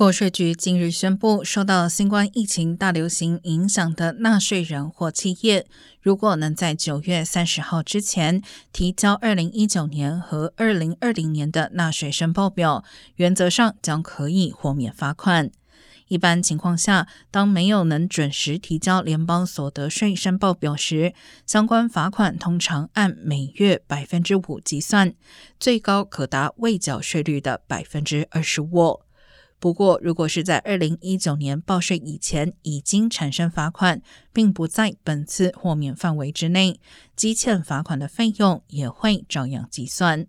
国税局近日宣布，受到新冠疫情大流行影响的纳税人或企业，如果能在九月三十号之前提交二零一九年和二零二零年的纳税申报表，原则上将可以豁免罚款。一般情况下，当没有能准时提交联邦所得税申报表时，相关罚款通常按每月百分之五计算，最高可达未缴税率的百分之二十五。不过，如果是在二零一九年报税以前已经产生罚款，并不在本次豁免范围之内，积欠罚款的费用也会照样计算。